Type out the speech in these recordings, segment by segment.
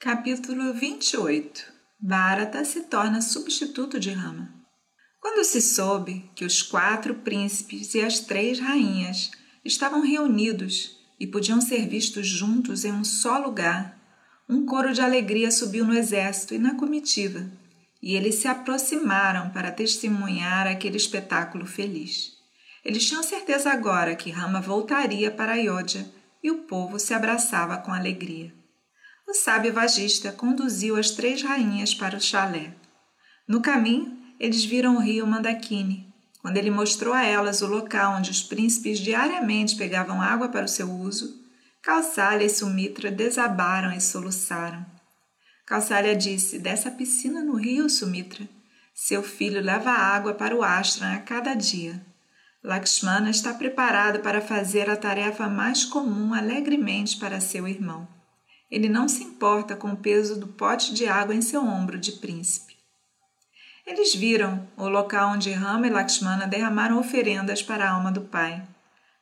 Capítulo 28 Bharata se torna substituto de Rama. Quando se soube que os quatro príncipes e as três rainhas estavam reunidos e podiam ser vistos juntos em um só lugar, um coro de alegria subiu no exército e na comitiva, e eles se aproximaram para testemunhar aquele espetáculo feliz. Eles tinham certeza agora que Rama voltaria para Ayodhya e o povo se abraçava com alegria o sábio vagista conduziu as três rainhas para o chalé. No caminho, eles viram o rio Mandakini. Quando ele mostrou a elas o local onde os príncipes diariamente pegavam água para o seu uso, Kausalya e Sumitra desabaram e soluçaram. Kausalya disse: Dessa piscina no rio, Sumitra, seu filho leva água para o ashram a cada dia. Lakshmana está preparado para fazer a tarefa mais comum alegremente para seu irmão. Ele não se importa com o peso do pote de água em seu ombro de príncipe. Eles viram o local onde Rama e Lakshmana derramaram oferendas para a alma do pai.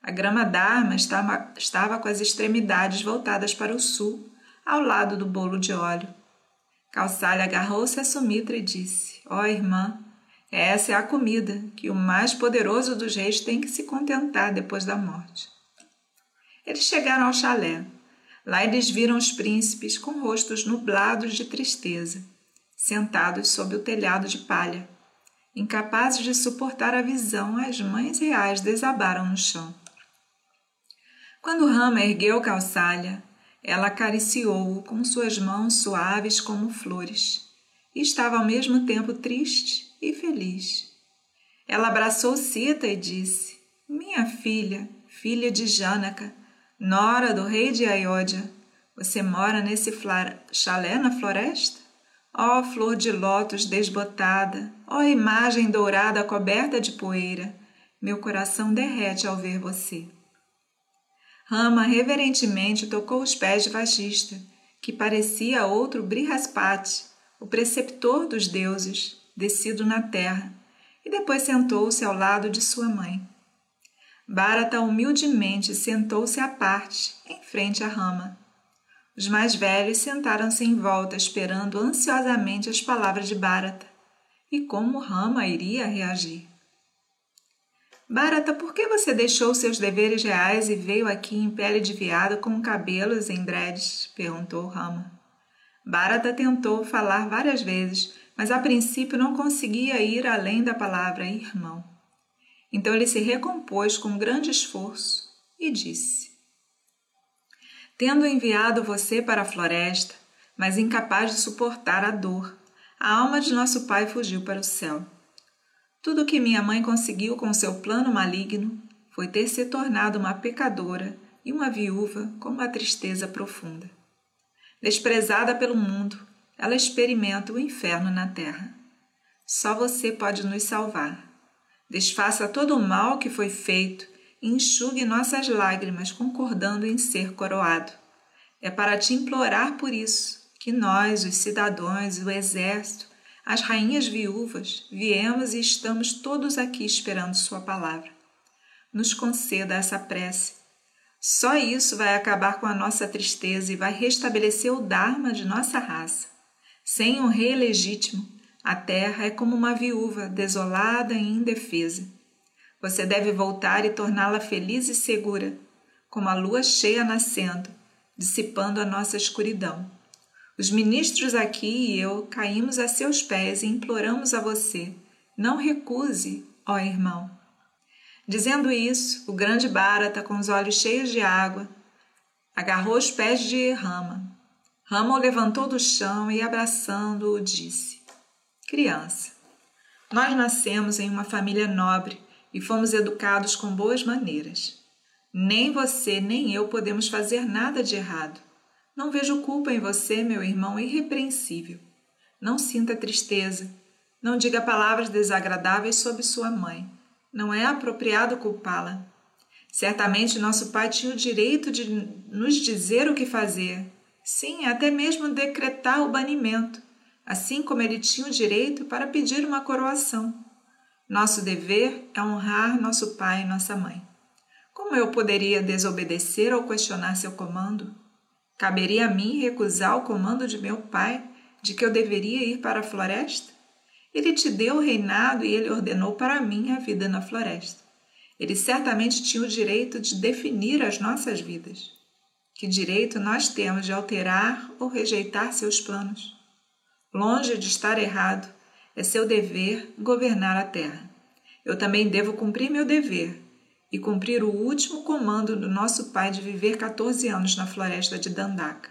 A grama Dharma estava, estava com as extremidades voltadas para o sul, ao lado do bolo de óleo. Kausalya agarrou-se a Sumitra e disse: Ó oh, irmã, essa é a comida que o mais poderoso dos reis tem que se contentar depois da morte. Eles chegaram ao chalé. Lá eles viram os príncipes com rostos nublados de tristeza, sentados sob o telhado de palha. Incapazes de suportar a visão, as mães reais desabaram no chão. Quando Rama ergueu Calçalha, ela acariciou-o com suas mãos suaves como flores, e estava ao mesmo tempo triste e feliz. Ela abraçou Sita e disse: Minha filha, filha de Janaka, Nora do rei de Ayodhya, você mora nesse chalé na floresta? Ó oh, flor de lótus desbotada, ó oh, imagem dourada coberta de poeira, meu coração derrete ao ver você. Rama reverentemente tocou os pés de Vagista, que parecia outro Brihaspati, o preceptor dos deuses, descido na terra, e depois sentou-se ao lado de sua mãe. Bharata humildemente sentou-se à parte, em frente à rama. Os mais velhos sentaram-se em volta, esperando ansiosamente as palavras de Bharata e como Rama iria reagir. Bharata, por que você deixou seus deveres reais e veio aqui em pele de veado com cabelos em dreads? perguntou Rama. Bharata tentou falar várias vezes, mas a princípio não conseguia ir além da palavra irmão. Então ele se recompôs com grande esforço e disse: Tendo enviado você para a floresta, mas incapaz de suportar a dor, a alma de nosso pai fugiu para o céu. Tudo o que minha mãe conseguiu com seu plano maligno foi ter se tornado uma pecadora e uma viúva com uma tristeza profunda. Desprezada pelo mundo, ela experimenta o inferno na terra. Só você pode nos salvar. Desfaça todo o mal que foi feito e enxugue nossas lágrimas, concordando em ser coroado. É para te implorar por isso que nós, os cidadãos, o exército, as rainhas viúvas, viemos e estamos todos aqui esperando Sua palavra. Nos conceda essa prece. Só isso vai acabar com a nossa tristeza e vai restabelecer o Dharma de nossa raça. Sem um rei legítimo, a terra é como uma viúva desolada e indefesa. Você deve voltar e torná-la feliz e segura, como a lua cheia nascendo, dissipando a nossa escuridão. Os ministros aqui e eu caímos a seus pés e imploramos a você: não recuse, ó irmão. Dizendo isso, o grande Bharata, com os olhos cheios de água, agarrou os pés de Rama. Rama o levantou do chão e, abraçando-o, disse: Criança. Nós nascemos em uma família nobre e fomos educados com boas maneiras. Nem você nem eu podemos fazer nada de errado. Não vejo culpa em você, meu irmão irrepreensível. Não sinta tristeza. Não diga palavras desagradáveis sobre sua mãe. Não é apropriado culpá-la. Certamente nosso pai tinha o direito de nos dizer o que fazer. Sim, até mesmo decretar o banimento assim como ele tinha o direito para pedir uma coroação. Nosso dever é honrar nosso pai e nossa mãe. Como eu poderia desobedecer ou questionar seu comando? Caberia a mim recusar o comando de meu pai de que eu deveria ir para a floresta? Ele te deu o reinado e ele ordenou para mim a vida na floresta. Ele certamente tinha o direito de definir as nossas vidas. Que direito nós temos de alterar ou rejeitar seus planos? Longe de estar errado, é seu dever governar a terra. Eu também devo cumprir meu dever e cumprir o último comando do nosso pai de viver 14 anos na floresta de Dandaka.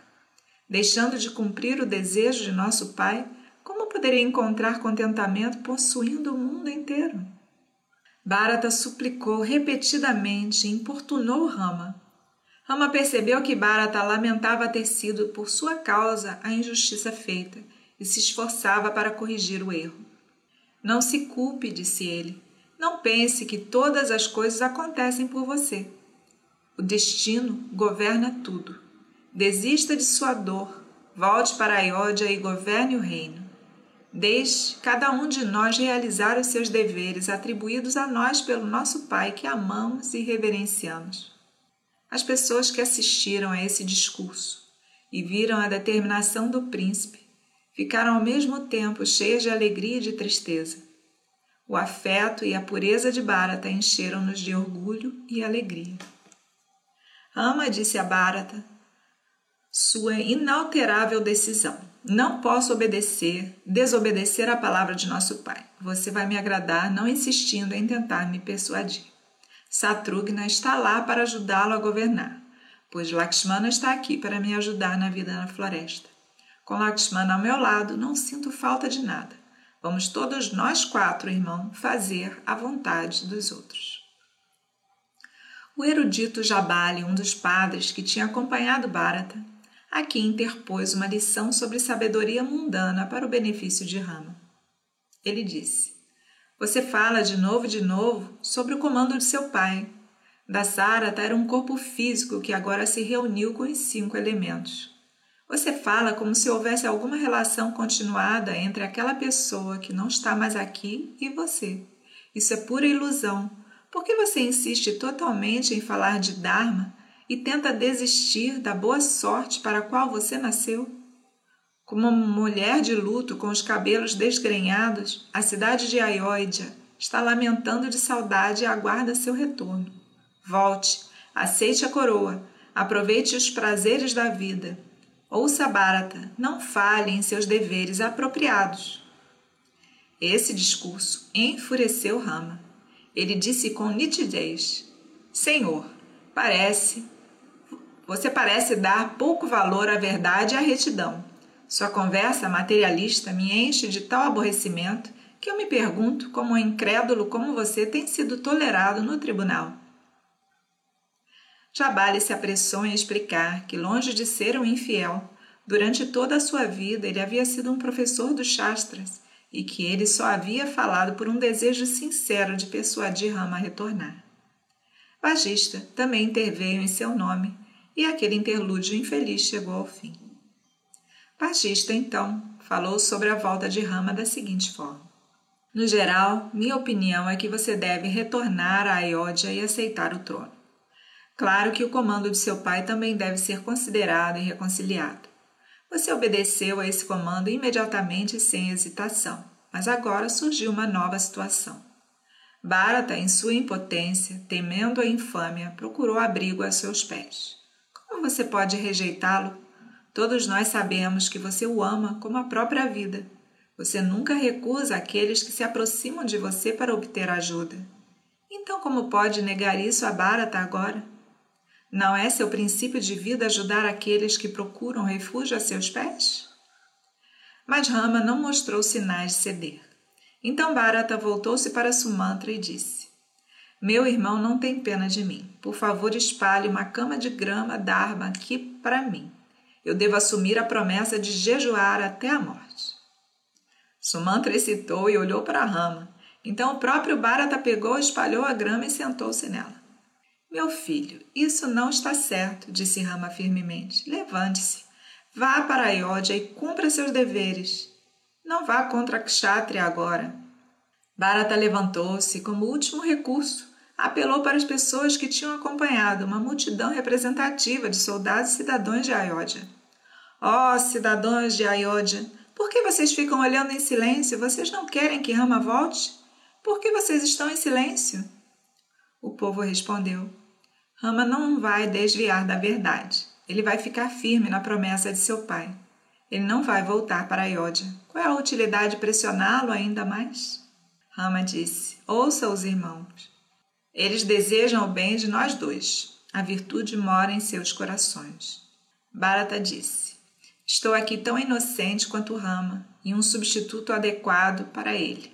Deixando de cumprir o desejo de nosso pai, como poderia encontrar contentamento possuindo o mundo inteiro? Bharata suplicou repetidamente e importunou Rama. Rama percebeu que Bharata lamentava ter sido por sua causa a injustiça feita e se esforçava para corrigir o erro. Não se culpe, disse ele. Não pense que todas as coisas acontecem por você. O destino governa tudo. Desista de sua dor, volte para Ayodhya e governe o reino. Deixe cada um de nós realizar os seus deveres atribuídos a nós pelo nosso Pai que amamos e reverenciamos. As pessoas que assistiram a esse discurso e viram a determinação do príncipe ficaram ao mesmo tempo cheias de alegria e de tristeza. O afeto e a pureza de Bharata encheram-nos de orgulho e alegria. Ama disse a Bharata sua inalterável decisão. Não posso obedecer, desobedecer a palavra de nosso pai. Você vai me agradar não insistindo em tentar me persuadir. Satrugna está lá para ajudá-lo a governar, pois Lakshmana está aqui para me ajudar na vida na floresta. Com Lakshmana ao meu lado, não sinto falta de nada. Vamos todos nós quatro, irmão, fazer a vontade dos outros. O erudito Jabali, um dos padres que tinha acompanhado Bharata, aqui interpôs uma lição sobre sabedoria mundana para o benefício de Rama. Ele disse: Você fala de novo e de novo sobre o comando de seu pai. Dasarata era um corpo físico que agora se reuniu com os cinco elementos. Você fala como se houvesse alguma relação continuada entre aquela pessoa que não está mais aqui e você. Isso é pura ilusão. Por que você insiste totalmente em falar de Dharma e tenta desistir da boa sorte para a qual você nasceu? Como uma mulher de luto com os cabelos desgrenhados, a cidade de Ayodhya está lamentando de saudade e aguarda seu retorno. Volte, aceite a coroa, aproveite os prazeres da vida. Ouça Bharata, não fale em seus deveres apropriados. Esse discurso enfureceu Rama. Ele disse com nitidez: Senhor, parece você parece dar pouco valor à verdade e à retidão. Sua conversa materialista me enche de tal aborrecimento que eu me pergunto como um incrédulo como você tem sido tolerado no tribunal. Jabali se apressou em explicar que, longe de ser um infiel, durante toda a sua vida ele havia sido um professor dos Shastras e que ele só havia falado por um desejo sincero de persuadir Rama a retornar. Vagista também interveio em seu nome e aquele interlúdio infeliz chegou ao fim. Pagista, então, falou sobre a volta de Rama da seguinte forma. No geral, minha opinião é que você deve retornar a Ayodhya e aceitar o trono. Claro que o comando de seu pai também deve ser considerado e reconciliado. Você obedeceu a esse comando imediatamente sem hesitação, mas agora surgiu uma nova situação. Bharata, em sua impotência, temendo a infâmia, procurou abrigo a seus pés. Como você pode rejeitá-lo? Todos nós sabemos que você o ama como a própria vida. Você nunca recusa aqueles que se aproximam de você para obter ajuda. Então, como pode negar isso a Bharata agora? Não é seu princípio de vida ajudar aqueles que procuram refúgio a seus pés? Mas Rama não mostrou sinais de ceder. Então Bharata voltou-se para Sumantra e disse: meu irmão não tem pena de mim. Por favor, espalhe uma cama de grama d'arma aqui para mim. Eu devo assumir a promessa de jejuar até a morte. Sumantra excitou e olhou para rama. Então o próprio Bharata pegou, espalhou a grama e sentou-se nela. Meu filho, isso não está certo, disse Rama firmemente. Levante-se. Vá para Ayodhya e cumpra seus deveres. Não vá contra a Kshatriya agora. Bharata levantou-se como último recurso apelou para as pessoas que tinham acompanhado uma multidão representativa de soldados e cidadãos de Ayodhya. Ó oh, cidadãos de Ayodhya, por que vocês ficam olhando em silêncio? Vocês não querem que Rama volte? Por que vocês estão em silêncio? O povo respondeu: Rama não vai desviar da verdade. Ele vai ficar firme na promessa de seu pai. Ele não vai voltar para Ayodhya. Qual é a utilidade de pressioná-lo ainda mais? Rama disse: Ouça os irmãos. Eles desejam o bem de nós dois. A virtude mora em seus corações. Bharata disse: Estou aqui tão inocente quanto Rama e um substituto adequado para ele.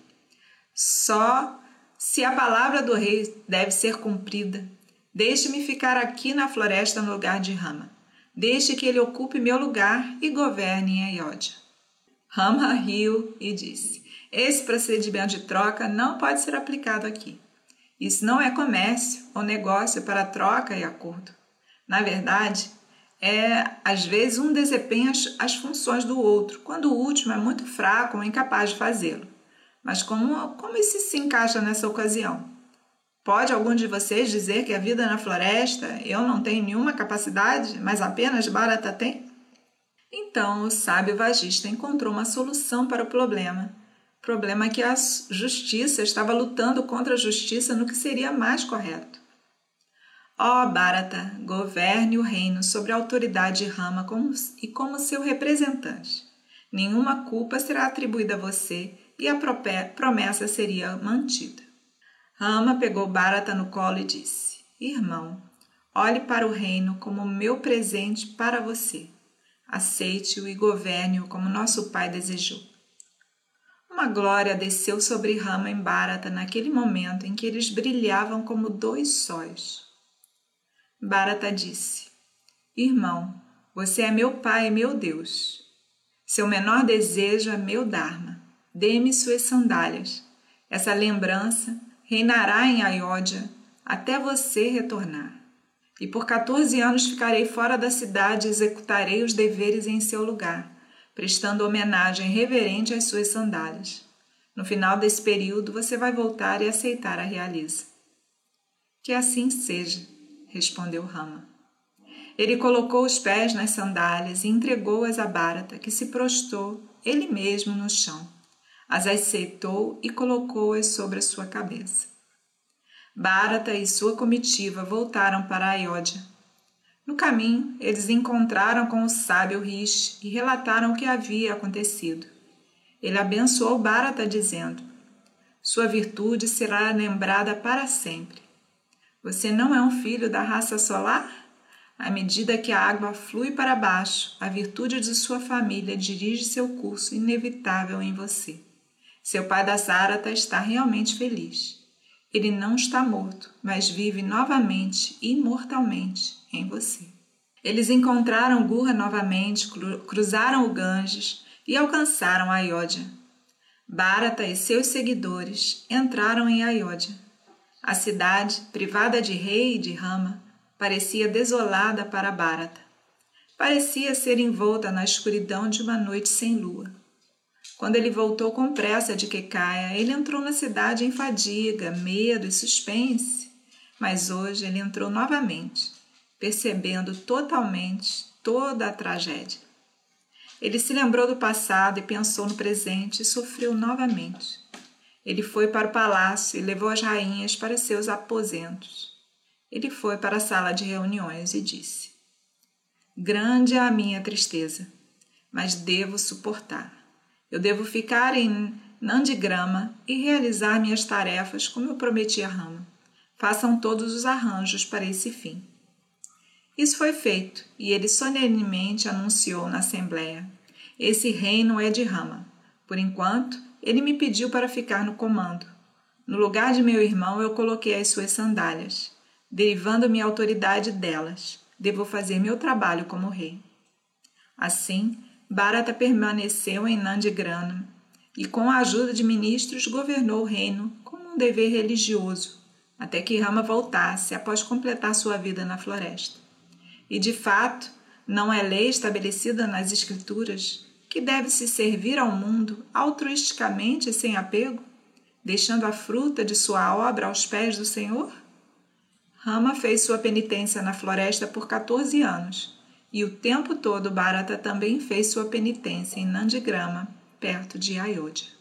Só se a palavra do rei deve ser cumprida, deixe-me ficar aqui na floresta no lugar de Rama. Deixe que ele ocupe meu lugar e governe em Ayodhya. Rama riu e disse: Esse procedimento de troca não pode ser aplicado aqui. Isso não é comércio ou negócio para troca e acordo. Na verdade, é às vezes um desempenha as, funções do outro, quando o último é muito fraco ou incapaz de fazê-lo. Mas como, como isso se encaixa nessa ocasião? Pode algum de vocês dizer que a vida na floresta eu não tenho nenhuma capacidade, mas apenas Barata tem? Então o sábio vagista encontrou uma solução para o problema. Problema que a justiça estava lutando contra a justiça no que seria mais correto. Ó oh, Bharata, governe o reino sobre a autoridade de Rama como, e como seu representante. Nenhuma culpa será atribuída a você e a promessa seria mantida. Rama pegou Bharata no colo e disse: Irmão, olhe para o reino como meu presente para você. Aceite-o e governe-o como nosso pai desejou. Uma glória desceu sobre Rama em Bharata naquele momento em que eles brilhavam como dois sóis. Bharata disse: Irmão, você é meu pai e meu Deus. Seu menor desejo é meu Dharma. Dê-me suas sandálias. Essa lembrança reinará em Ayodhya até você retornar. E por 14 anos ficarei fora da cidade e executarei os deveres em seu lugar, prestando homenagem reverente às suas sandálias. No final desse período, você vai voltar e aceitar a realiza. Que assim seja, respondeu Rama. Ele colocou os pés nas sandálias e entregou-as a Bharata, que se prostrou ele mesmo no chão as aceitou e colocou-as sobre a sua cabeça. Bharata e sua comitiva voltaram para Ayodhya. No caminho, eles encontraram com o sábio Rishi e relataram o que havia acontecido. Ele abençoou Bharata, dizendo: Sua virtude será lembrada para sempre. Você não é um filho da raça solar? À medida que a água flui para baixo, a virtude de sua família dirige seu curso inevitável em você. Seu pai da Sarata está realmente feliz. Ele não está morto, mas vive novamente, imortalmente, em você. Eles encontraram Gurra novamente, cruzaram o Ganges e alcançaram Ayodhya. Bharata e seus seguidores entraram em Ayodhya. A cidade, privada de rei e de rama, parecia desolada para Bharata. Parecia ser envolta na escuridão de uma noite sem lua. Quando ele voltou com pressa de Kekaya, ele entrou na cidade em fadiga, medo e suspense. Mas hoje ele entrou novamente, percebendo totalmente toda a tragédia. Ele se lembrou do passado e pensou no presente e sofreu novamente. Ele foi para o palácio e levou as rainhas para seus aposentos. Ele foi para a sala de reuniões e disse: Grande é a minha tristeza, mas devo suportar. Eu devo ficar em Nandigrama e realizar minhas tarefas como eu prometi a Rama. Façam todos os arranjos para esse fim. Isso foi feito e ele solenemente anunciou na Assembleia: Esse reino é de Rama. Por enquanto, ele me pediu para ficar no comando. No lugar de meu irmão, eu coloquei as suas sandálias, derivando minha autoridade delas. Devo fazer meu trabalho como rei. Assim, Bharata permaneceu em Nandigrana e, com a ajuda de ministros, governou o reino como um dever religioso, até que Rama voltasse após completar sua vida na floresta. E, de fato, não é lei estabelecida nas Escrituras que deve-se servir ao mundo altruisticamente e sem apego, deixando a fruta de sua obra aos pés do Senhor? Rama fez sua penitência na floresta por 14 anos, e o tempo todo Bharata também fez sua penitência em Nandigrama, perto de Ayodhya.